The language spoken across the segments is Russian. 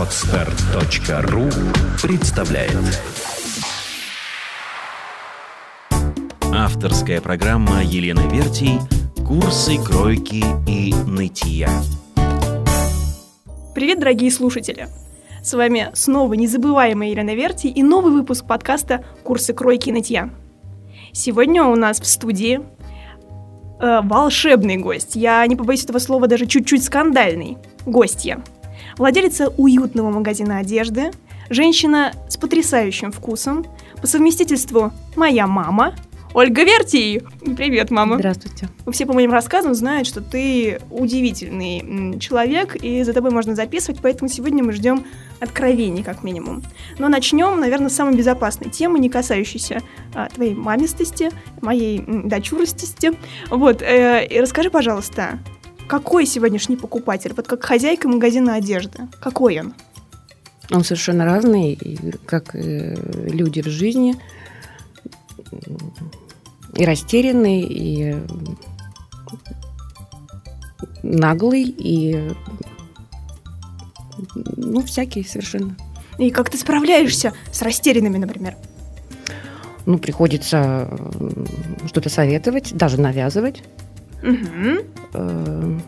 Отстар.ру представляет Авторская программа Елены Вертий «Курсы кройки и нытья». Привет, дорогие слушатели! С вами снова незабываемая Елена Верти и новый выпуск подкаста «Курсы кройки и нытья». Сегодня у нас в студии э, волшебный гость. Я не побоюсь этого слова, даже чуть-чуть скандальный. Гостья. Владелица уютного магазина одежды, женщина с потрясающим вкусом, по совместительству моя мама – Ольга Вертий! Привет, мама. Здравствуйте. Все по моим рассказам знают, что ты удивительный человек, и за тобой можно записывать, поэтому сегодня мы ждем откровений, как минимум. Но начнем, наверное, с самой безопасной темы, не касающейся а, твоей мамистости, моей дочуростисти. Вот, э, и расскажи, пожалуйста, какой сегодняшний покупатель, вот как хозяйка магазина одежды, какой он? Он совершенно разный, как э, люди в жизни – и растерянный, и наглый, и ну, всякий совершенно. И как ты справляешься с растерянными, например? Ну, приходится что-то советовать, даже навязывать. Угу.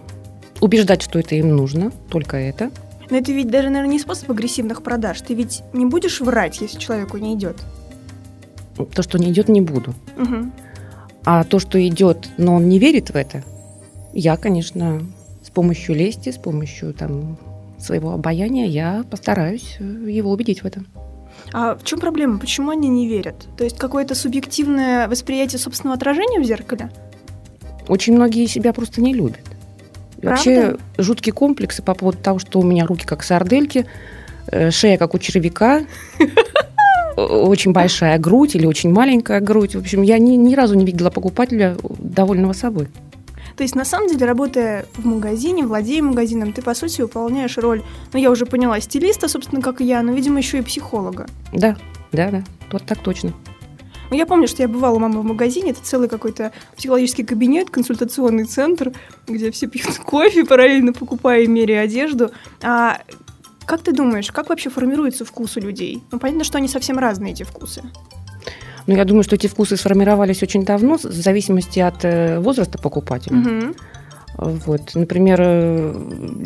убеждать, что это им нужно, только это. Но это ведь даже, наверное, не способ агрессивных продаж. Ты ведь не будешь врать, если человеку не идет. То, что не идет, не буду. Угу. А то, что идет, но он не верит в это, я, конечно, с помощью лести, с помощью там, своего обаяния, я постараюсь э, его убедить в этом. А в чем проблема? Почему они не верят? То есть какое-то субъективное восприятие собственного отражения в зеркале? Очень многие себя просто не любят. Правда? Вообще жуткие комплексы по поводу того, что у меня руки как сардельки, э, шея как у червяка, очень большая грудь или очень маленькая грудь. В общем, я ни, ни разу не видела покупателя довольного собой. То есть, на самом деле, работая в магазине, владея магазином, ты, по сути, выполняешь роль, ну, я уже поняла, стилиста, собственно, как и я, но, видимо, еще и психолога. Да, да, да, вот так точно. Ну, я помню, что я бывала у мамы в магазине, это целый какой-то психологический кабинет, консультационный центр, где все пьют кофе, параллельно покупая и меряя одежду. А как ты думаешь, как вообще формируется вкус у людей? Ну, понятно, что они совсем разные, эти вкусы. Ну, я думаю, что эти вкусы сформировались очень давно, в зависимости от э, возраста покупателя. Угу. Вот, например, э,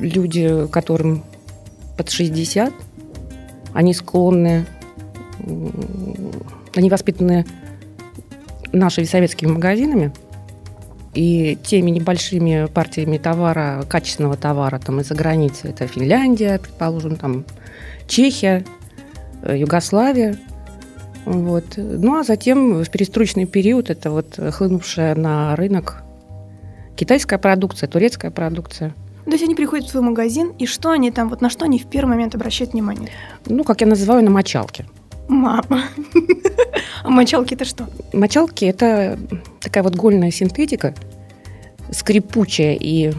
люди, которым под 60, они склонны, они воспитаны нашими советскими магазинами, и теми небольшими партиями товара, качественного товара там из-за границы, это Финляндия, предположим, там Чехия, э, Югославия. Вот. Ну а затем в перестроечный период это вот хлынувшая на рынок китайская продукция, турецкая продукция. То есть они приходят в свой магазин, и что они там, вот на что они в первый момент обращают внимание? Ну, как я называю, на мочалки. Мама. А мочалки это что? Мочалки это такая вот гольная синтетика, скрипучая и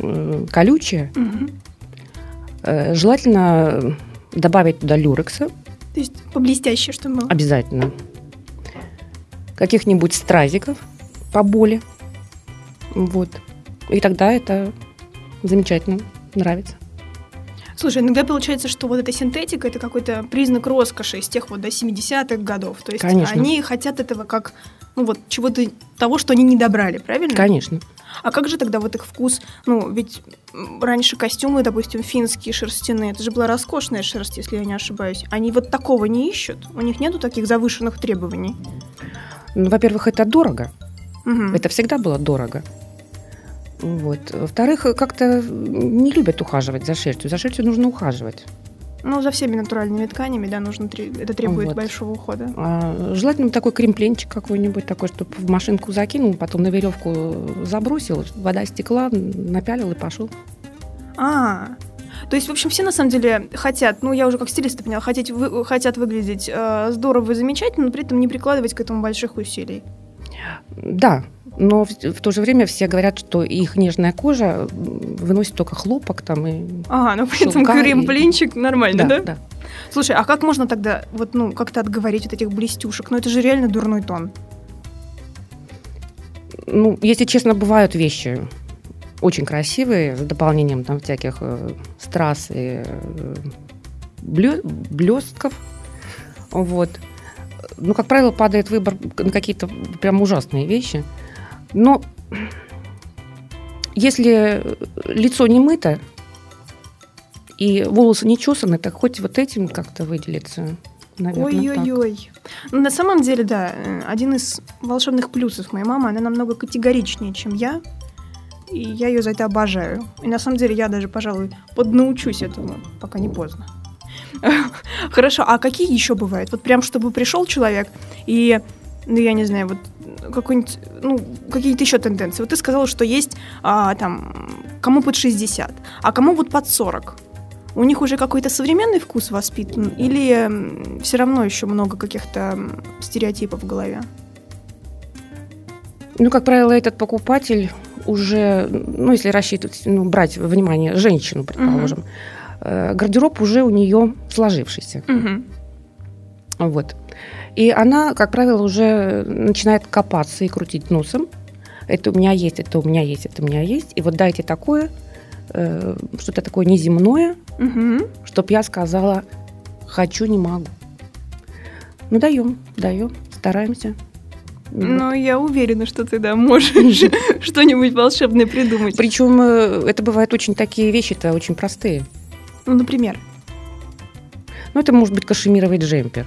э, колючая. Угу. Э, желательно добавить туда люрекса. То есть поблестяще, чтобы было? Обязательно. Каких-нибудь стразиков по боли. Вот. И тогда это замечательно, нравится. Слушай, иногда получается, что вот эта синтетика это какой-то признак роскоши из тех вот до 70-х годов. То есть Конечно. они хотят этого как ну вот чего-то того, что они не добрали, правильно? Конечно. А как же тогда вот их вкус? Ну, ведь раньше костюмы, допустим, финские шерстяные, это же была роскошная шерсть, если я не ошибаюсь. Они вот такого не ищут? У них нету таких завышенных требований? Ну, во-первых, это дорого. Угу. Это всегда было дорого. Вот. Во-вторых, как-то не любят ухаживать за шерстью. За шерстью нужно ухаживать. Ну, за всеми натуральными тканями, да, нужно это требует вот. большого ухода. А, желательно такой кремпленчик какой-нибудь такой, чтобы в машинку закинул, потом на веревку забросил, вода стекла, напялил и пошел. А, то есть, в общем, все на самом деле хотят, ну, я уже как стилист поняла, хотеть, вы, хотят выглядеть э, здорово и замечательно, но при этом не прикладывать к этому больших усилий. Да, но в, в то же время все говорят, что их нежная кожа выносит только хлопок там и Ага, ну при этом крем-блинчик и... нормально, да, да? Да. Слушай, а как можно тогда вот, ну, как-то отговорить от этих блестюшек? Ну, это же реально дурной тон. Ну, если честно, бывают вещи очень красивые, с дополнением там всяких э, страз и э, блестков. Вот. Ну, как правило, падает выбор на какие-то прям ужасные вещи. Но если лицо не мыто и волосы не чесаны, так хоть вот этим как-то выделиться. Ой-ой-ой. Ну, на самом деле, да, один из волшебных плюсов моей мамы, она намного категоричнее, чем я. И я ее за это обожаю. И на самом деле я даже, пожалуй, поднаучусь этому, пока не поздно. Хорошо, а какие еще бывают? Вот прям, чтобы пришел человек и, ну, я не знаю, вот какой-нибудь, ну, какие-то еще тенденции. Вот ты сказала, что есть а, там, кому под 60, а кому вот под 40. У них уже какой-то современный вкус воспитан или все равно еще много каких-то стереотипов в голове? Ну, как правило, этот покупатель уже, ну, если рассчитывать, ну, брать во внимание женщину, предположим, угу. гардероб уже у нее сложившийся. Угу. Вот. И она, как правило, уже начинает копаться и крутить носом. Это у меня есть, это у меня есть, это у меня есть. И вот дайте такое, э, что-то такое неземное, угу. чтобы я сказала, хочу, не могу. Ну, даем, даем, стараемся. Ну, я уверена, что ты, да, можешь что-нибудь волшебное придумать. Причем э, это бывают очень такие вещи-то очень простые. Ну, например? Ну, это может быть кашемировый джемпер.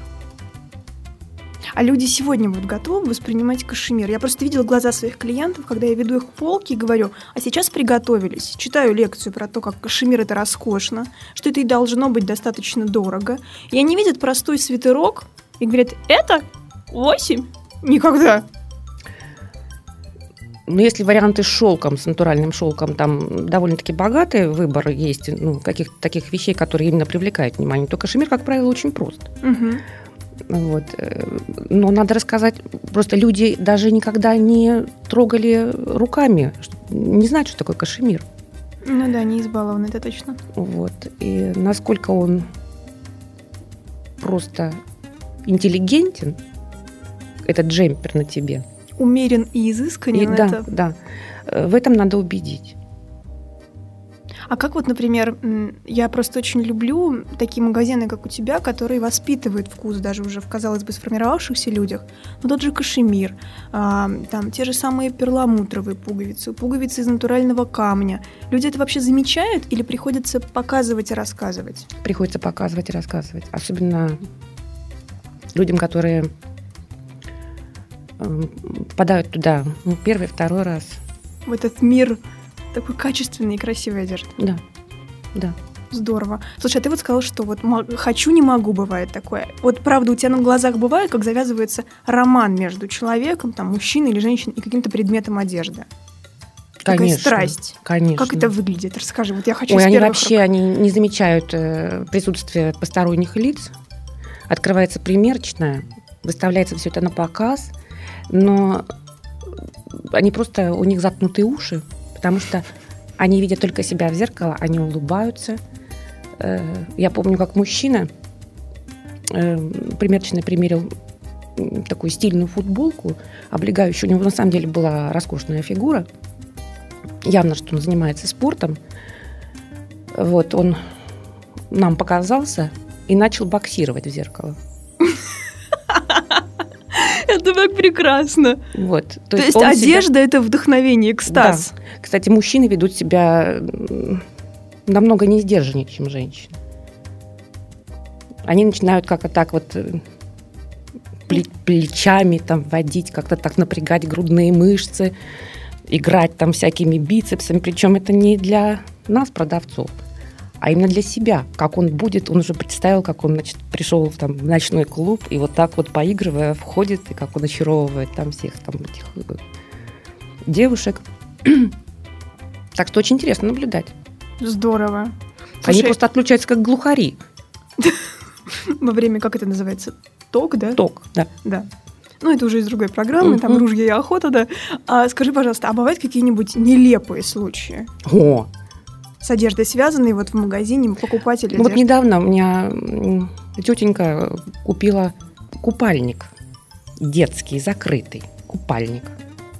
А люди сегодня вот готовы воспринимать кашемир. Я просто видела глаза своих клиентов, когда я веду их к полке и говорю, а сейчас приготовились. Читаю лекцию про то, как кашемир это роскошно, что это и должно быть достаточно дорого. И они видят простой свитерок и говорят, это 8? Никогда. Но если варианты с шелком, с натуральным шелком, там довольно-таки богатый выбор есть, ну, каких-то таких вещей, которые именно привлекают внимание, то кашемир, как правило, очень прост. Угу. Вот. Э, но надо рассказать, просто люди даже никогда не трогали руками, не знают, что такое кашемир. Ну да, не избалованы, это точно. Вот. И насколько он просто интеллигентен, этот джемпер на тебе. Умерен и изысканен. И, да, это... да. Э, в этом надо убедить. А как вот, например, я просто очень люблю такие магазины, как у тебя, которые воспитывают вкус даже уже в, казалось бы, сформировавшихся людях. Ну, тот же кашемир, а, там те же самые перламутровые пуговицы, пуговицы из натурального камня. Люди это вообще замечают или приходится показывать и рассказывать? Приходится показывать и рассказывать. Особенно людям, которые эм, попадают туда ну, первый, второй раз. В этот мир такой качественной и красивой одежды. Да, да. Здорово. Слушай, а ты вот сказал, что вот хочу, не могу, бывает такое. Вот правда, у тебя на глазах бывает, как завязывается роман между человеком, там, мужчиной или женщиной и каким-то предметом одежды. Конечно, Такая страсть. Конечно. Как это выглядит? Расскажи, вот я хочу Ой, они вообще они не замечают э, присутствие посторонних лиц. Открывается примерочная, выставляется все это на показ, но они просто, у них заткнутые уши, потому что они видят только себя в зеркало, они улыбаются. Э, я помню, как мужчина э, примерочно примерил такую стильную футболку, облегающую. У него на самом деле была роскошная фигура. Явно, что он занимается спортом. Вот, он нам показался и начал боксировать в зеркало. Это так прекрасно. Вот. То, То есть, есть одежда себя... это вдохновение, экстаз. Да. Кстати, мужчины ведут себя намного не сдержаннее, чем женщины. Они начинают как-то так вот э, плечами там водить, как-то так напрягать грудные мышцы, играть там всякими бицепсами. Причем это не для нас, продавцов, а именно для себя. Как он будет, он уже представил, как он значит, пришел в, там, в ночной клуб и вот так вот поигрывая входит, и как он очаровывает там всех там этих э, девушек. так что очень интересно наблюдать. Здорово. Слушай, Они просто отключаются как глухари. Во время, как это называется? Ток, да? Ток, да. Да. Ну, это уже из другой программы, там ружья и охота, да. А скажи, пожалуйста, а бывают какие-нибудь нелепые случаи? О, с одеждой связанные вот в магазине покупатели. Ну, вот недавно у меня тетенька купила купальник детский, закрытый купальник.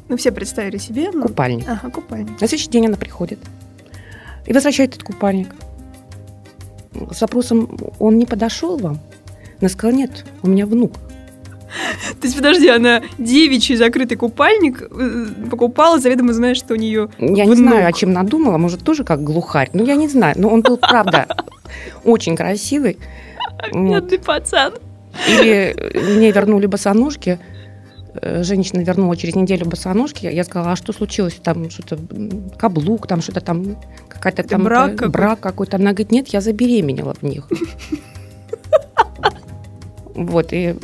Ну, все представили себе. Ну... Купальник. Ага, купальник. На следующий день она приходит и возвращает этот купальник. с вопросом, он не подошел вам? Она сказала, нет, у меня внук. То есть, подожди, она девичий закрытый купальник э, покупала, заведомо зная, что у нее Я не знаю, о чем надумала, может, тоже как глухарь. Ну, я не знаю. Но он был, правда, очень красивый. Бедный пацан. Или мне вернули босоножки. Э, Женщина вернула через неделю босоножки. Я сказала, а что случилось? Там что-то каблук, там что-то там какая-то там брак э, какой-то? брак какой-то. Она говорит, нет, я забеременела в них. Вот, и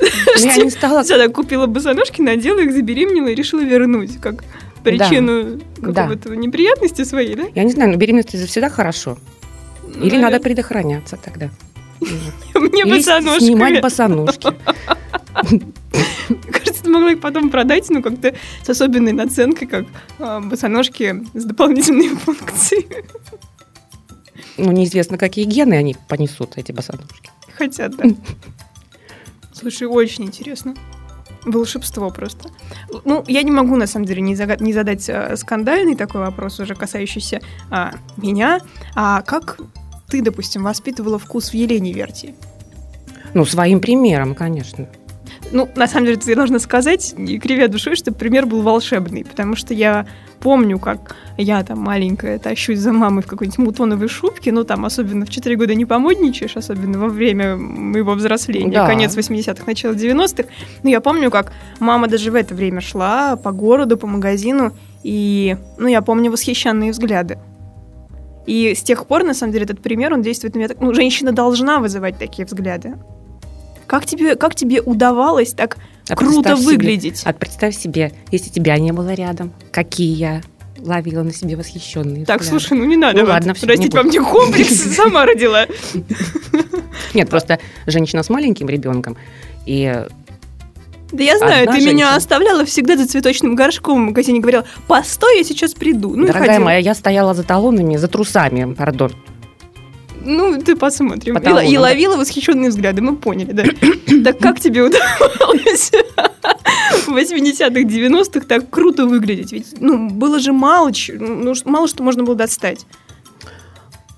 я не стала... Она купила босоножки, надела их, забеременела и решила вернуть, как причину Да. какого-то неприятности своей, да? Я не знаю, но беременность это всегда хорошо. Или Наверное. надо предохраняться тогда. Мне Или босоножками. снимать босоножки. Кажется, ты могла их потом продать, ну, как-то с особенной наценкой, как а, босоножки с дополнительной функцией. Ну, неизвестно, какие гены они понесут, эти босоножки. Хотят, да. Слушай, очень интересно. Волшебство просто. Ну, я не могу, на самом деле, не, зага- не задать э, скандальный такой вопрос, уже касающийся а, меня. А как ты, допустим, воспитывала вкус в Елене Верти? Ну, своим примером, конечно. Ну, на самом деле, ты должна сказать, не кривя душой, что пример был волшебный, потому что я помню, как я там маленькая тащусь за мамой в какой-нибудь мутоновой шубке, ну, там, особенно в 4 года не помодничаешь, особенно во время моего взросления, Да. конец 80-х, начало 90-х. Но я помню, как мама даже в это время шла по городу, по магазину, и, ну, я помню восхищенные взгляды. И с тех пор, на самом деле, этот пример, он действует на меня так, ну, женщина должна вызывать такие взгляды. Как тебе, как тебе удавалось так А круто представь себе- выглядеть? А представь себе, если тебя не было рядом, какие я ловила на себе восхищенные Так, взгляды. слушай, ну не надо. Ну вот ладно, всё, Простите, не по мне комплекс сама родила. Нет, просто женщина с маленьким ребенком, и Да я знаю, Одна ты меня женщина. оставляла всегда за цветочным горшком в магазине, говорила, постой, я сейчас приду. Ну, Дорогая моя, я стояла за талонами, за трусами, пардон. Ну, ты посмотрим. По И, и ловила восхищенные взгляды, мы поняли, да. Так как тебе удавалось в 80-х, 90-х так круто выглядеть? Ведь, ну, было же мало, ну, мало что можно было достать.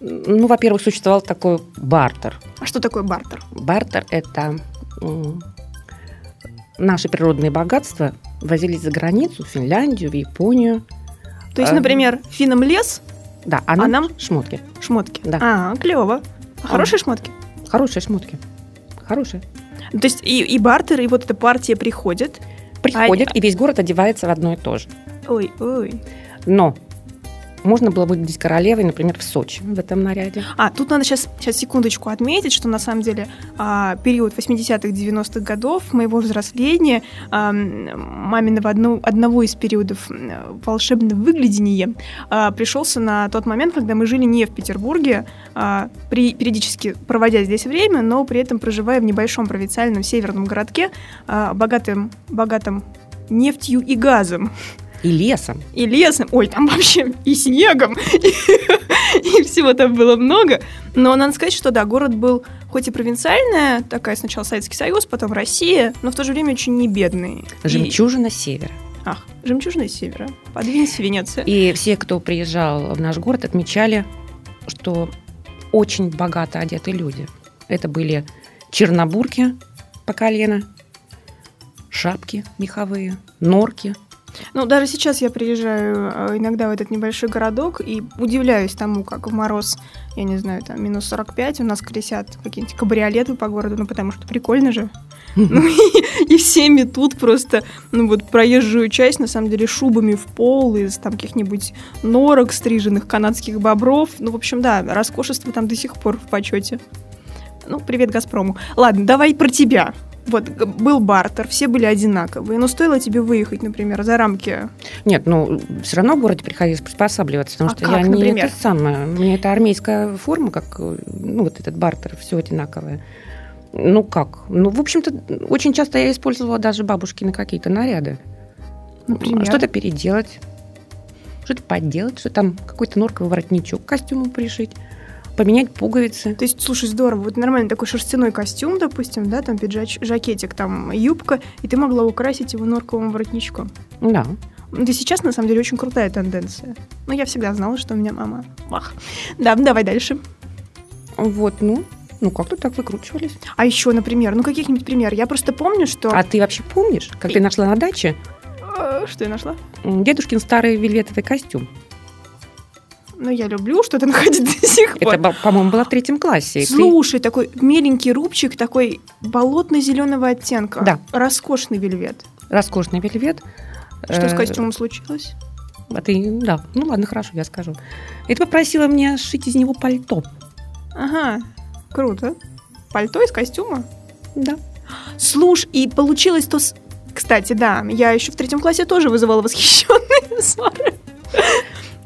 Ну, во-первых, существовал такой бартер. А что такое бартер? Бартер – это наши природные богатства возились за границу, в Финляндию, в Японию. То есть, А. например, финам лес, Да, а нам, нам? шмотки. шмотки. Да. А, клево. Хорошие шмотки? Хорошие шмотки. Хорошие. То есть и, и бартер, и вот эта партия приходит. Приходят, и весь город одевается в одно и то же. Ой, ой. Но можно было выглядеть королевой, например, в Сочи в этом наряде. А, тут надо сейчас, сейчас секундочку отметить, что на самом деле а, период 80-х, 90-х годов моего взросления, а, маминого одно- одного из периодов волшебного выглядения, а, пришелся на тот момент, когда мы жили не в Петербурге, а, при, периодически проводя здесь время, но при этом проживая в небольшом провинциальном северном городке, а, богатым, богатым нефтью и газом. И лесом. и лесом, ой, там вообще и снегом, и, и всего там было много. Но надо сказать, что да, город был хоть и провинциальная, такая сначала Советский Союз, потом Россия, но в то же время очень не бедный. И- Жемчужина севера. Ах, жемчужина севера. Подвинься, Венеция. И все, кто приезжал в наш город, отмечали, что очень богато одеты люди. Это были чернобурки по колено, шапки меховые, норки. Ну, даже сейчас я приезжаю э, иногда в этот небольшой городок и удивляюсь тому, как в мороз, я не знаю, там минус 45, у нас колесят какие-нибудь кабриолеты по городу, ну, потому что прикольно же. Ну и, и все метут просто, ну вот проезжую часть, на самом деле, шубами в пол из там каких-нибудь норок, стриженных канадских бобров. Ну, в общем, да, роскошество там до сих пор в почете. Ну, привет Газпрому. Ладно, давай про тебя. Вот, был бартер, все были одинаковые, но стоило тебе выехать, например, за рамки Нет, ну, все равно в городе приходилось приспосабливаться, потому А что как, я не например? это самое. Мне это армейская форма, как, э, ну, вот этот бартер, все одинаковое. Ну, как? Ну, в общем-то, очень часто я использовала даже бабушкины какие-то наряды. Например? Что-то переделать, что-то подделать, что там какой-то норковый воротничок к костюму пришить, поменять пуговицы. То есть, слушай, здорово. Вот нормальный такой шерстяной костюм, допустим, да, там пиджач, жакетик, там юбка, и ты могла украсить его норковым воротничком. Да. Ну, Это сейчас, на самом деле, очень крутая тенденция. Ну, я всегда знала, что у меня мама. Вах. Да, давай дальше. Вот, ну, ну как-то так выкручивались. А еще, например, ну каких-нибудь пример. Я просто помню, что... А ты вообще помнишь, как ты нашла на даче Э, Что я нашла? дедушкин старый вельветовый костюм? Ну, я люблю что-то находить до сих пор. Это, по-моему, было в третьем классе. и ты- Слушай, такой меленький рубчик, такой болотно-зеленого оттенка. Да. Роскошный вельвет. Роскошный вельвет. Что с Э, костюмом случилось? А ты, да, ну ладно, хорошо, я скажу. И ты попросила меня сшить из него пальто. Ага, круто. Пальто из костюма? Да. Слушай, и получилось то... Кстати, да, я еще в третьем классе тоже вызывала восхищенные ссоры.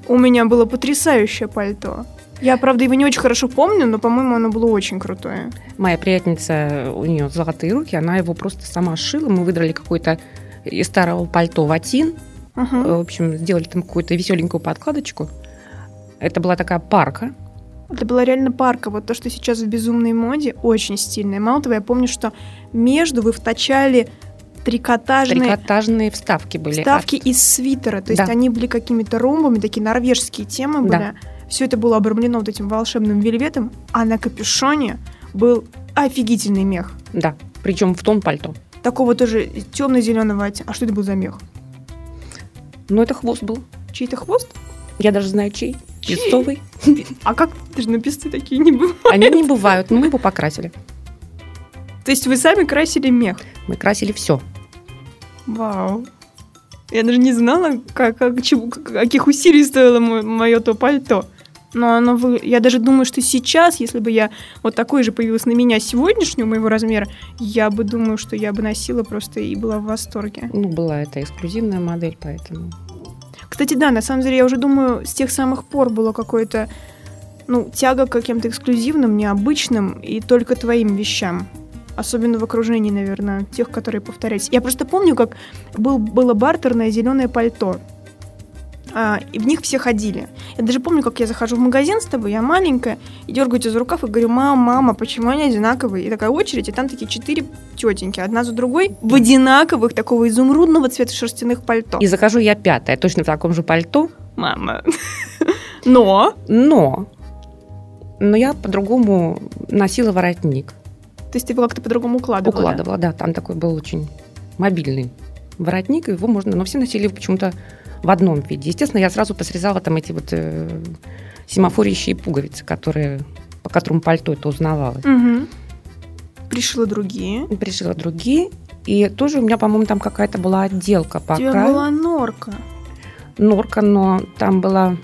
У меня было потрясающее пальто. Я, правда, его не очень хорошо помню, но, по-моему, оно было очень крутое. Моя приятельница, у нее золотые руки, она его просто сама сшила. Мы выдрали какой-то из старого пальто ватин. Ага. В общем, сделали там какую-то веселенькую подкладочку. Это была такая парка. Это была реально парка. Вот то, что сейчас в безумной моде, очень стильное. Мало того, я помню, что между вы втачали трикотажные Трикотажные вставки были. вставки из свитера. То есть Да. они были какими-то ромбами, такие норвежские темы были. Да. Все это было обрамлено вот этим волшебным вельветом, а на капюшоне был офигительный мех. От- Да, причем в тон пальто. Такого тоже темно-зеленого. А что это был за мех? Но это хвост был. Чей-то хвост? Я даже знаю, чей. Чей? Песцовый. А как? Даже на песцы такие не бывают. Они не бывают, но мы его покрасили. То есть вы сами красили мех? Мы красили все. Вау. Я даже не знала, как, как, чего- каких усилий стоило мое то пальто. Но оно вы... Я даже думаю, что сейчас, если бы я вот такой же появилась на меня сегодняшнего моего размера, я бы думаю, что я бы носила просто и была в восторге. Ну, была это эксклюзивная модель, поэтому... Кстати, да, на самом деле, я уже думаю, с тех самых пор было какое-то, ну, тяга к каким-то эксклюзивным, необычным и только твоим вещам. Особенно в окружении, наверное, тех, которые повторяются. Я просто помню, как был, было бартерное зеленое пальто. А, и в них все ходили. Я даже помню, как я захожу в магазин с тобой, я маленькая, и дергаю тебя за рукав и говорю, мама, мама, почему они одинаковые? И такая очередь, и там такие четыре тетеньки, одна за другой, в одинаковых, такого изумрудного цвета шерстяных пальто. И захожу я пятая, точно в таком же пальто, Мама. Но, но... Но я по-другому носила воротник. То есть его как-то по-другому укладывала. Укладывала, да. Там такой был очень мобильный воротник, его можно... Но все носили его почему-то в одном виде. Естественно, я сразу посрезала там эти вот э, семафорящие пуговицы, которые, по которым пальто это узнавалось. Мгм. Пришила другие. Пришила другие. И тоже у меня, по-моему, там какая-то была отделка по У тебя краю. была норка. норка, но там была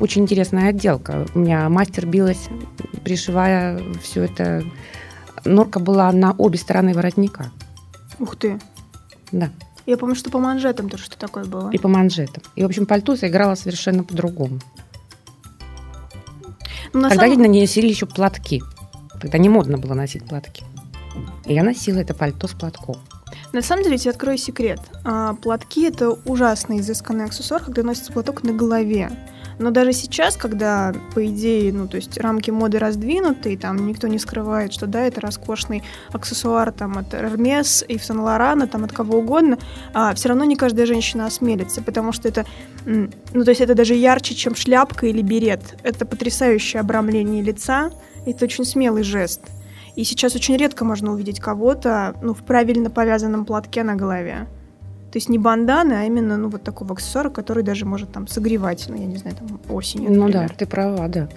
очень интересная отделка. У меня мастер билась, пришивая все это. Норка была на обе стороны воротника. Ух ты. Да, Я помню, что по манжетам тоже что такое было. и по манжетам. И, в общем, пальто заиграло совершенно по-другому. Ну, на Тогда самом- на ней носили еще платки. Тогда не модно было носить платки. И я носила это пальто с платком. На самом деле, я тебе открою секрет. А, платки — это ужасно изысканный аксессуар, когда носится платок на голове. Но даже сейчас, когда, по идее, ну, то есть рамки моды раздвинуты, и там никто не скрывает, что да, это роскошный аксессуар там от Hermes и Saint Laurent, там от кого угодно, а, все равно не каждая женщина осмелится, потому что это, ну, то есть это даже ярче, чем шляпка или берет. Это потрясающее обрамление лица, это очень смелый жест. И сейчас очень редко можно увидеть кого-то ну, в правильно повязанном платке на голове. То есть не банданы, а именно ну, вот такого аксессуара, который даже может там согревать, ну, я не знаю, там осенью, Ну да, например. ты права, да.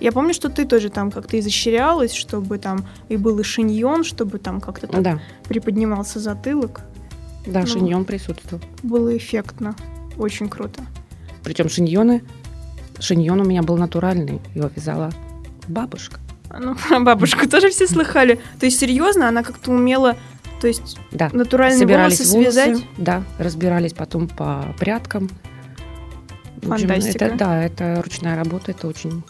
Я помню, что ты тоже там как-то изощрялась, чтобы там и был и шиньон, чтобы там как-то так Да, приподнимался затылок. да, Ну. шиньон присутствовал. Было эффектно. Очень круто. Причем шиньоны, шиньон у меня был натуральный, его вязала бабушка. Ну, про бабушку тоже все слыхали. То есть, серьезно, она как-то умела, то есть, Да, натуральные собирались волосы волосы, связать. да, разбирались потом по прядкам. Общем, Фантастика. это, да, это ручная работа, это очень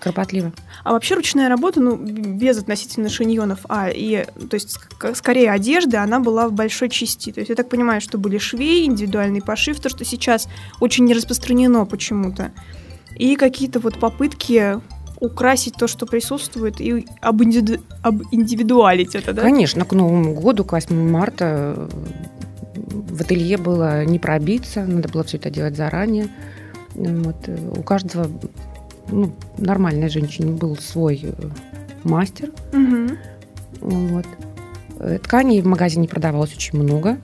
кропотливо. А вообще ручная работа, ну, без относительно шиньонов, а, и, то есть, ск- скорее одежда, она была в большой части. То есть, я так понимаю, что были швеи, индивидуальный пошив, то, что сейчас очень не распространено почему-то. И какие-то вот попытки украсить то, что присутствует, и об, индиду- об индивидуалить это, да? Конечно, к Новому году, к 8 марта э, в ателье было не пробиться, надо было все это делать заранее. Вот, э, у каждого ну, нормальной женщине был свой э, мастер. Мгм. Вот. Тканей в магазине продавалось очень много.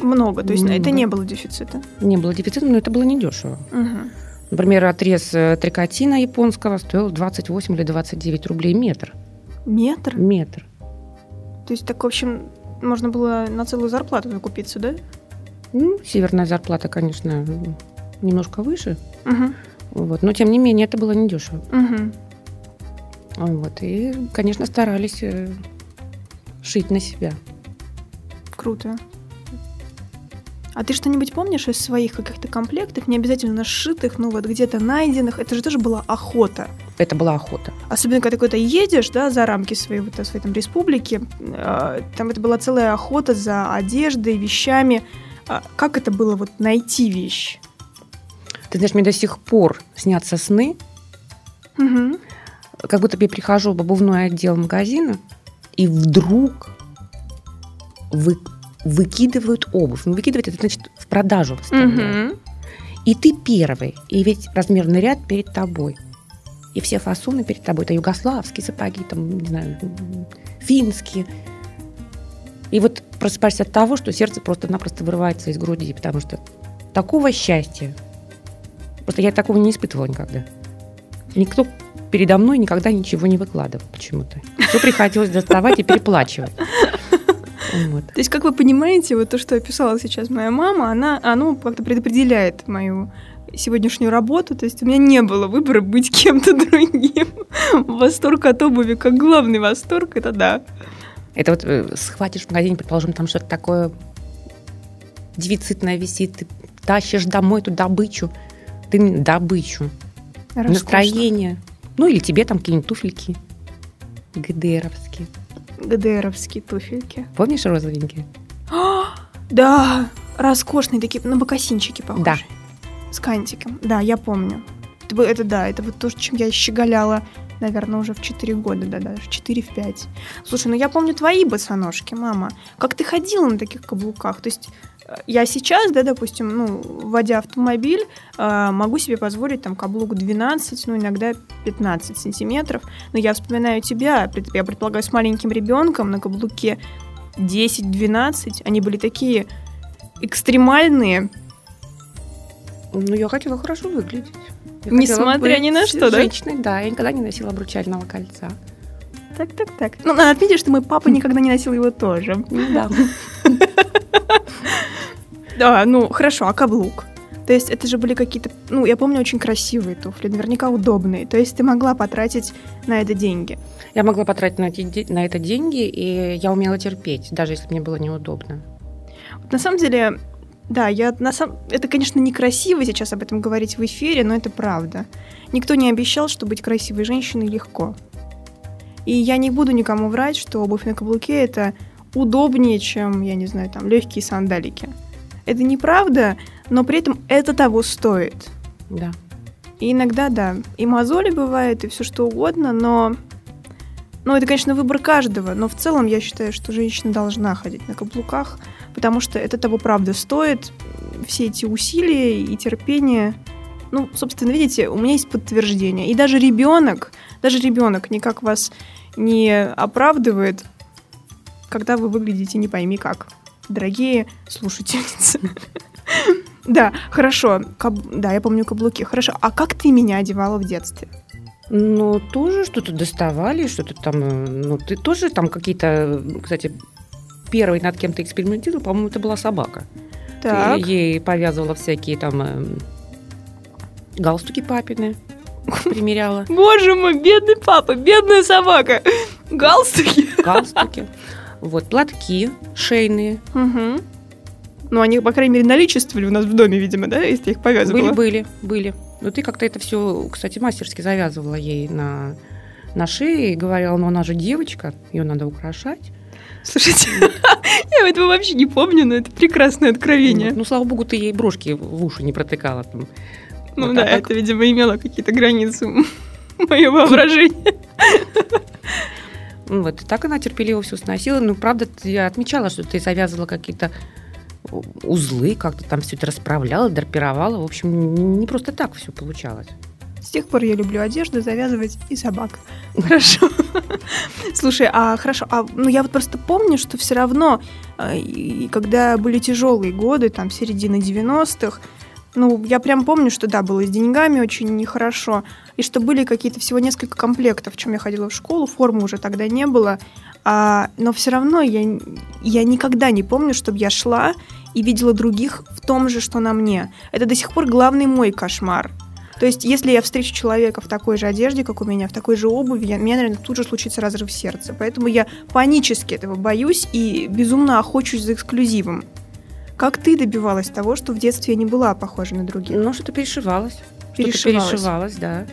Много, то есть это Много. не было дефицита. Не было дефицита, но это было недешево. Мгм. Например, отрез э, трикотина японского стоил 28 или 29 рублей метр. Метр? Метр. То есть так, в общем, можно было на целую зарплату закупиться, да? Ну, северная зарплата, конечно, немножко выше. Мгм. Вот. Но, тем не менее, это было недешево. Мгм. Вот. И, конечно, старались э, шить на себя. Круто. А ты что-нибудь помнишь из своих каких-то комплектов, не обязательно сшитых, но вот где-то найденных? Это же тоже была охота. Это была охота. Особенно, когда ты куда-то едешь, да, за рамки своей, вот, своей там республики, э, там это была целая охота за одеждой, вещами. А как это было вот найти вещь? Ты знаешь, мне до сих пор снятся сны, Мгм. как будто я прихожу в обувной отдел магазина, и вдруг вы, выкидывают обувь. Ну, выкидывать это значит в продажу выставляют. Мгм. И ты первый, и ведь размерный ряд перед тобой. И все фасоны перед тобой. Это югославские сапоги, там, не знаю, финские. И вот просыпаешься от того, что сердце просто-напросто вырывается из груди, потому что такого счастья, просто я такого не испытывала никогда. Никто передо мной никогда ничего не выкладывал почему-то. Все приходилось доставать и переплачивать. Вот. То есть, как вы понимаете, вот то, что описала сейчас моя мама, она, оно как-то предопределяет мою сегодняшнюю работу. То есть у меня не было выбора быть кем-то другим. Восторг от обуви, как главный восторг, это да. Это вот э, схватишь в магазине, предположим, там что-то такое дефицитное висит, ты тащишь домой эту добычу, ты добычу, Роскошно. настроение. Ну или тебе там какие-нибудь туфельки ГДРовские. ГДРовские туфельки. Помнишь розовенькие? Да, роскошные такие, на бокасинчики похожи. Да. С кантиком. Да, я помню. Это, это да, это вот то, чем я щеголяла, наверное, уже в 4 года, да, даже 4-5. Слушай, ну я помню твои босоножки, мама. Как ты ходила на таких каблуках? То есть э, я сейчас, да, допустим, ну, водя автомобиль, э, могу себе позволить там каблук 12, ну, иногда 15 сантиметров. Но я вспоминаю тебя, я предполагаю, с маленьким ребенком на каблуке 10-12. Они были такие экстремальные, Ну, я хотела хорошо выглядеть. Я Несмотря ни на что, да? Женщиной, да. Я никогда не носила обручального кольца. Так, так, так. Ну, надо отметить, что мой папа никогда не носил его тоже. Ну да. Да, ну, хорошо, а каблук? То есть это же были какие-то, ну, я помню, очень красивые туфли, наверняка удобные. То есть ты могла потратить на это деньги. Я могла потратить на, эти на это деньги, и я умела терпеть, даже если мне было неудобно. Вот на самом деле, да, я на самом... Это, конечно, некрасиво сейчас об этом говорить в эфире, но это правда. Никто не обещал, что быть красивой женщиной легко. И я не буду никому врать, что обувь на каблуке это удобнее, чем, я не знаю, там, легкие сандалики. Это неправда, но при этом это того стоит. Да. И иногда, да, и мозоли бывает, и все что угодно, но... Ну, это, конечно, выбор каждого, но в целом я считаю, что женщина должна ходить на каблуках, потому что это того правда стоит. Все эти усилия и терпение. Ну, собственно, видите, у меня есть подтверждение. И даже ребенок, даже ребенок никак вас не оправдывает, когда вы выглядите не пойми как. Дорогие слушательницы. Да, хорошо. Да, я помню каблуки. Хорошо. А как ты меня одевала в детстве? Ну, тоже что-то доставали, что-то там... э, Ну, ты тоже там какие-то... э, Кстати, первый над кем-то экспериментировал, по-моему, это была собака. Так. Ты ей повязывала всякие там э, галстуки папины, примеряла Боже мой, бедный папа, бедная собака. Галстуки. галстуки. Вот, платки шейные. Угу. Ну, они, по крайней мере, наличествовали у нас в доме, видимо, да, если их повязывала. Были, были, были. Но ты как-то это все, кстати, мастерски завязывала ей на, на шее и говорила, ну она же девочка, ее надо украшать. Слушайте, я этого вообще не помню, но это прекрасное откровение. Вот. Ну, слава богу, ты ей брошки в уши не протыкала. Там. Ну Вот, да, а так- это, видимо, имело какие-то границы моего воображения. Ну, Вот, и так она терпеливо все сносила. Ну, правда, я отмечала, что ты завязывала какие-то узлы, как-то там все это расправляла, драпировала. В общем, не просто так все получалось. Тех пор я люблю одежду завязывать и собак. Хорошо. Слушай, а хорошо, а ну я вот просто помню, что все равно, э, и когда были тяжелые годы, там середина 90-х, ну, я прям помню, что да, было с деньгами очень нехорошо, и что были какие-то всего несколько комплектов, в чем я ходила в школу, формы уже тогда не было, а, но все равно я, я никогда не помню, чтобы я шла и видела других в том же, что на мне. Это до сих пор главный мой кошмар. То есть, если я встречу человека в такой же одежде, как у меня, в такой же обуви, я, мне, наверное, тут же случится разрыв сердца. Поэтому я панически этого боюсь и безумно охочусь за эксклюзивом. Как ты добивалась того, что в детстве я не была похожа на других? Ну, что-то перешивалось. Перешивалось. Что-то перешивалось, да.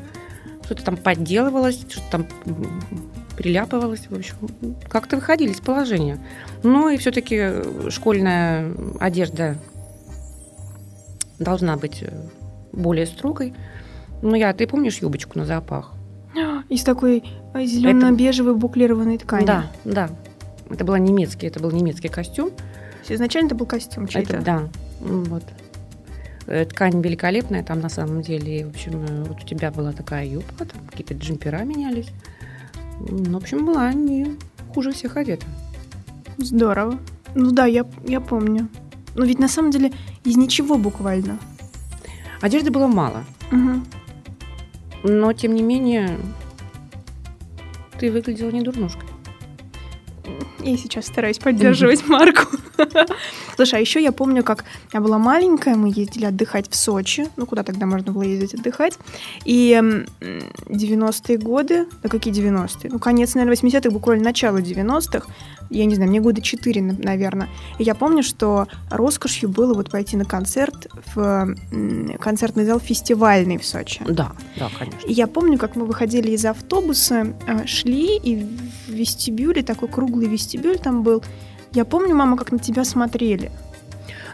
Что-то там подделывалось, что-то там приляпывалось, в общем. Как-то выходили из положения. Ну и все-таки школьная одежда должна быть более строгой. Ну, я, ты помнишь юбочку на запах? Из такой зелено-бежевой буклированной ткани. Да, да. Это был немецкий, это был немецкий костюм. Изначально это был костюм чей-то? Это, да, вот. Э, ткань великолепная там на самом деле. В общем, э, вот у тебя была такая юбка, там какие-то джемпера менялись. Ну, в общем, была не хуже всех одета. Здорово. Ну да, я, я помню. Но ведь на самом деле из ничего буквально. Одежды было мало. Угу. Но, тем не менее, ты выглядела не дурнушкой. Я сейчас стараюсь поддерживать марку. Слушай, а еще я помню, как я была маленькая, мы ездили отдыхать в Сочи. Ну, куда тогда можно было ездить отдыхать? И 90-е годы, да какие 90-е? Ну, конец, наверное, 80-х, буквально начало 90-х. Я не знаю, мне года 4, наверное. И я помню, что роскошью было вот пойти на концерт в концертный зал фестивальный в Сочи. Да, да, конечно. И я помню, как мы выходили из автобуса, э, шли, и в вестибюле, такой круглый вестибюль там был, я помню, мама, как на тебя смотрели.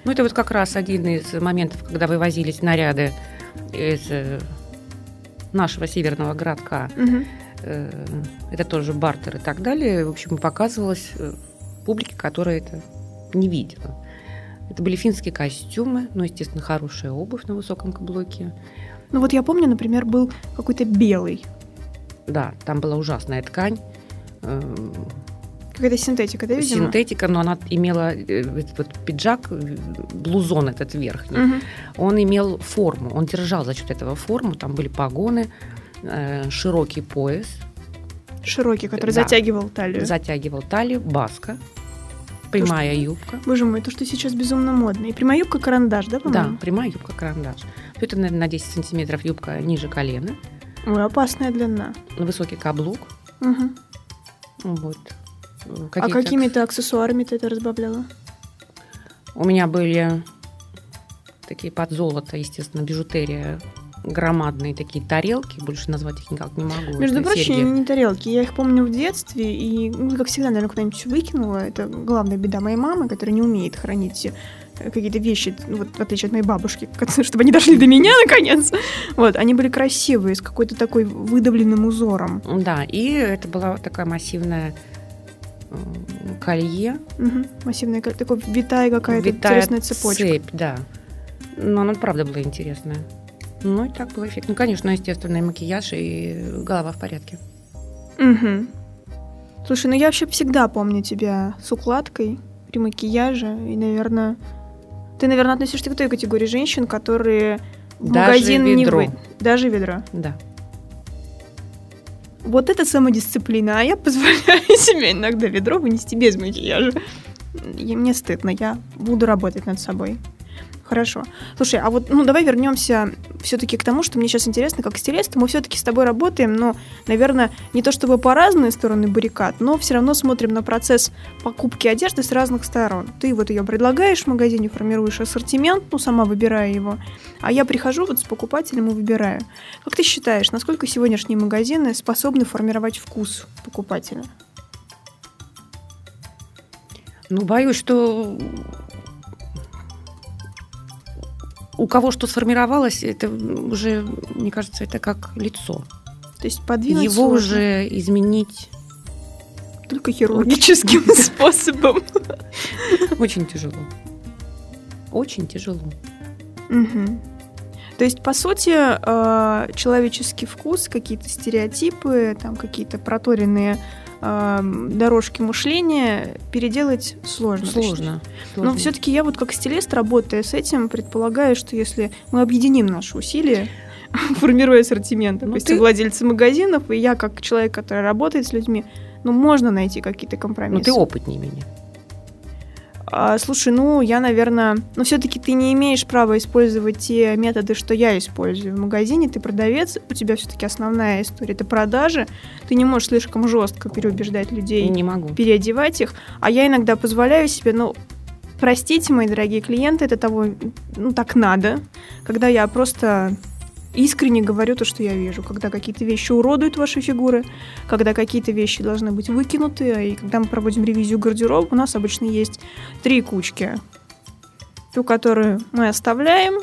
Ну, это вот как раз один из моментов, когда вывозились наряды из э, нашего северного городка. Угу. Это тоже бартер и так далее. В общем, показывалось э, публике, которая это не видела. Это были финские костюмы, ну, естественно, хорошая обувь на высоком каблуке. Ну вот я помню, например, был какой-то белый. Да, там была ужасная ткань Какая-то синтетика, да, видимо? Синтетика, но она имела э, этот вот пиджак, блузон этот верхний. Угу. Он имел форму, он держал за счет этого форму, там были погоны, э, широкий пояс. Широкий, который Да. затягивал талию. Затягивал талию, баска, прямая юбка. Боже мой, то, что сейчас безумно модно. И прямая юбка карандаш, да, Да, по-моему? прямая юбка карандаш. Это, наверное, на 10 сантиметров юбка ниже колена, Ой, опасная длина. на высокий каблук. Мгм. Вот. А Какие-то- какими-то аксессуарами ты это разбавляла? У меня были такие под золото, естественно, бижутерия, громадные такие тарелки, больше назвать их никак не могу. Между прочим, серьги. не тарелки. Я их помню в детстве, и, ну, как всегда, наверное, куда-нибудь выкинула. Это главная беда моей мамы, которая не умеет хранить э, какие-то вещи, ну, вот в отличие от моей бабушки, чтобы они дошли до меня, наконец. Вот, они были красивые, с какой-то такой выдавленным узором. Да, и это была такая массивная колье, Мгм. Массивная, как- такой витая какая-то витая интересная цепочка. цепь, да. Но она правда была интересная. Ну и так было эффектно. Ну, конечно, естественно, и макияж, и голова в порядке. Мгм. Слушай, ну я вообще всегда помню тебя с укладкой при макияже. И, наверное, ты, наверное, относишься к той категории женщин, которые в Даже магазин не ведро. вы. Даже ведро. Да. Вот это самодисциплина, а я позволяю себе иногда ведро вынести без макияжа. И мне стыдно, я буду работать над собой. Хорошо. Слушай, а вот, ну, давай вернемся все-таки к тому, что мне сейчас интересно, как стилист. Мы все-таки с тобой работаем, но, наверное, не то чтобы по разные стороны баррикад, но все равно смотрим на процесс покупки одежды с разных сторон. Ты вот ее предлагаешь в магазине, формируешь ассортимент, ну, сама выбирая его, а я прихожу вот с покупателем и выбираю. Как ты считаешь, насколько сегодняшние магазины способны формировать вкус покупателя? Ну, боюсь, что у кого что сформировалось, это уже, мне кажется, это как лицо. То есть подвинуть Его сложно, уже изменить только хирургическим способом. очень тяжело. Очень тяжело. То есть, по сути, э, человеческий вкус, какие-то стереотипы, там какие-то проторенные э, дорожки мышления переделать сложно. Сложно. Но все-таки я вот как стилист, работая с этим, предполагаю, что если мы объединим наши усилия, формируя ассортимент, Ну, допустим, ты- владельцы магазинов, и я как человек, который работает с людьми, ну, можно найти какие-то Ну, компромиссы. ты опытнее меня. А, слушай, ну, я, наверное... Но все-таки ты не имеешь права использовать те методы, что я использую в магазине. Ты продавец, у тебя все-таки основная история — это продажи. Ты не можешь слишком жестко переубеждать людей, Не могу. переодевать их. А я иногда позволяю себе, ну, простите, мои дорогие клиенты, это того, ну, так надо. Когда я просто искренне говорю то, что я вижу. Когда какие-то вещи уродуют ваши фигуры, когда какие-то вещи должны быть выкинуты, и когда мы проводим ревизию гардероба, у нас обычно есть три кучки. Ту, которую мы оставляем,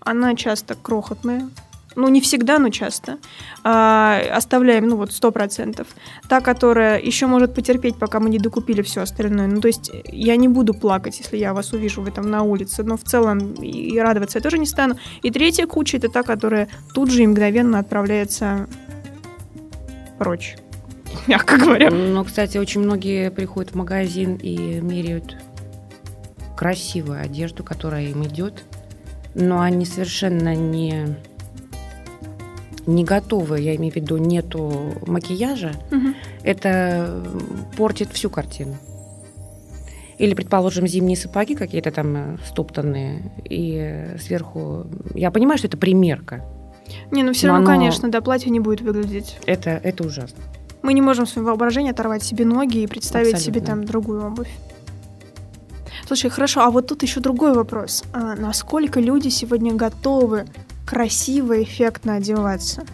она часто крохотная, ну, не всегда, но часто. А, оставляем, ну, вот, сто процентов. Та, которая еще может потерпеть, пока мы не докупили все остальное. Ну, то есть я не буду плакать, если я вас увижу в этом на улице, но в целом и радоваться я тоже не стану. И третья куча — это та, которая тут же и мгновенно отправляется прочь, мягко говоря. Но, кстати, очень многие приходят в магазин и меряют красивую одежду, которая им идет, но они совершенно не не готовы, я имею в виду, нету макияжа, Мгм. это портит всю картину. Или, предположим, зимние сапоги какие-то там э, стоптанные, и сверху... Я понимаю, что это примерка. Не, ну все Но равно, оно- конечно, да, платье не будет выглядеть. Это, это ужасно. Мы не можем в своем воображении оторвать себе ноги и представить себе Абсолютно. там другую обувь. Слушай, хорошо, а вот тут еще другой вопрос. А насколько люди сегодня готовы красиво, эффектно одеваться?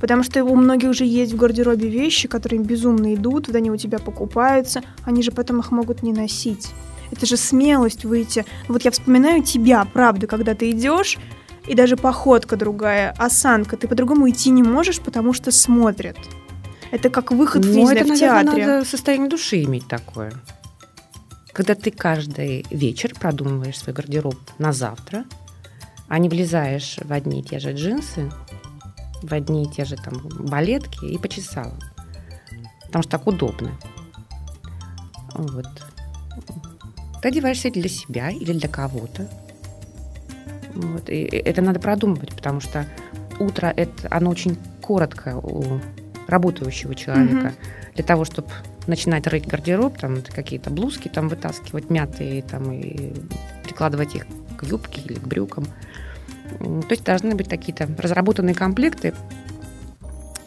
Потому что у многих же есть в гардеробе вещи, которые им безумно идут, вот они у тебя покупаются, они же потом их могут не носить. Это же смелость выйти. Вот я вспоминаю тебя, правда, когда ты идешь, и даже походка другая, осанка, ты по-другому идти не можешь, потому что смотрят. Это как выход в, Ну, знаю, это, в наверное, театре. надо состояние души иметь такое. Когда ты каждый вечер продумываешь свой гардероб на завтра, а не влезаешь в одни и те же джинсы, в одни и те же там балетки и почесала. Потому что так удобно. Вот. Ты одеваешься для себя или для кого-то. Вот. И это надо продумывать, потому что утро это оно очень коротко у работающего человека. Для того, чтобы начинать рыть гардероб, там какие-то блузки там вытаскивать мятые там, и прикладывать их к юбке или к брюкам. То есть должны быть какие-то разработанные комплекты.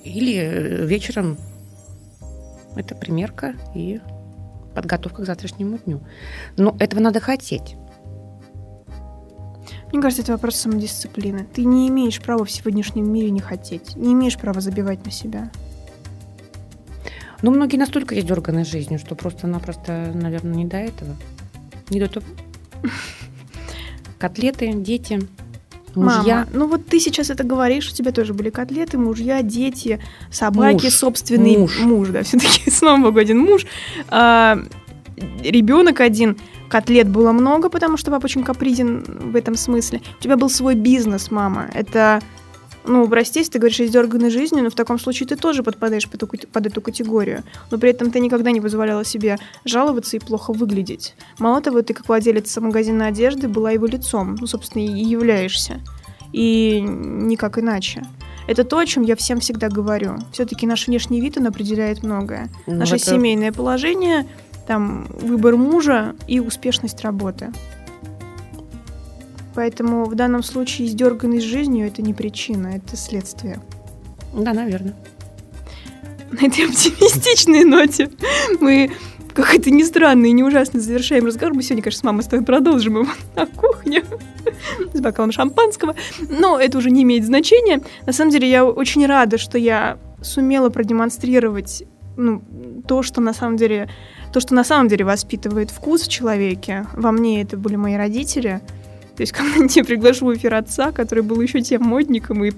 Или э, вечером это примерка и подготовка к завтрашнему дню. Но этого надо хотеть. Мне кажется, это вопрос самодисциплины. Ты не имеешь права в сегодняшнем мире не хотеть. Не имеешь права забивать на себя. Но многие настолько издерганы жизнью, что просто-напросто, наверное, не до этого. Не до того. Котлеты, дети, мужья. Мама, ну вот ты сейчас это говоришь, у тебя тоже были котлеты, мужья, дети, собаки, Муж. собственный Муж. да, все-таки снова один муж. ребенок один, котлет было много, потому что папа очень капризен в этом смысле. У тебя был свой бизнес, мама. Это, ну, прости, если ты говоришь издерганной жизнью, но в таком случае ты тоже подпадаешь под, эту- под эту категорию. Но при этом ты никогда не позволяла себе жаловаться и плохо выглядеть. Мало того, ты как владелец магазина одежды была его лицом, ну, собственно, и являешься. И никак иначе. Это то, о чем я всем всегда говорю. Все-таки наш внешний вид, он определяет многое. Ну, Наше это- семейное положение, там, выбор мужа и успешность работы. Поэтому в данном случае издерганность жизнью это не причина, это следствие. Да, наверное. На этой оптимистичной ноте мы, как это ни странно и не ужасно, завершаем разговор. Мы сегодня, конечно, с мамой с тобой продолжим его на кухне с бокалом шампанского. Но это уже не имеет значения. На самом деле я очень рада, что я сумела продемонстрировать ну, то, что на самом деле то, что на самом деле воспитывает вкус в человеке. Во мне это были мои родители. То есть, когда я приглашу в эфир отца, который был еще тем модником и,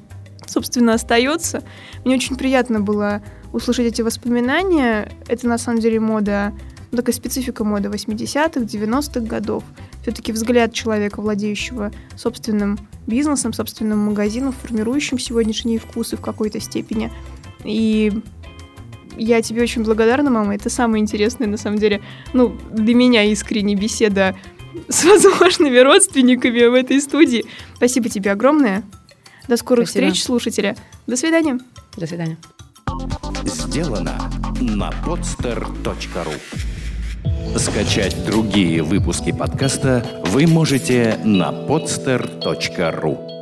собственно, остается, мне очень приятно было услышать эти воспоминания. Это на самом деле мода, ну, такая специфика моды 80-х, 90-х годов. все-таки взгляд человека, владеющего собственным бизнесом, собственным магазином, формирующим сегодняшние вкусы в какой-то степени. И я тебе очень благодарна, мама. Это самое интересное, на самом деле, ну, для меня искренне беседа с возможными родственниками в этой студии. Спасибо тебе огромное. До скорых Спасибо. встреч, слушатели. До свидания. До свидания. Сделано на podster.ru Скачать другие выпуски подкаста вы можете на podster.ru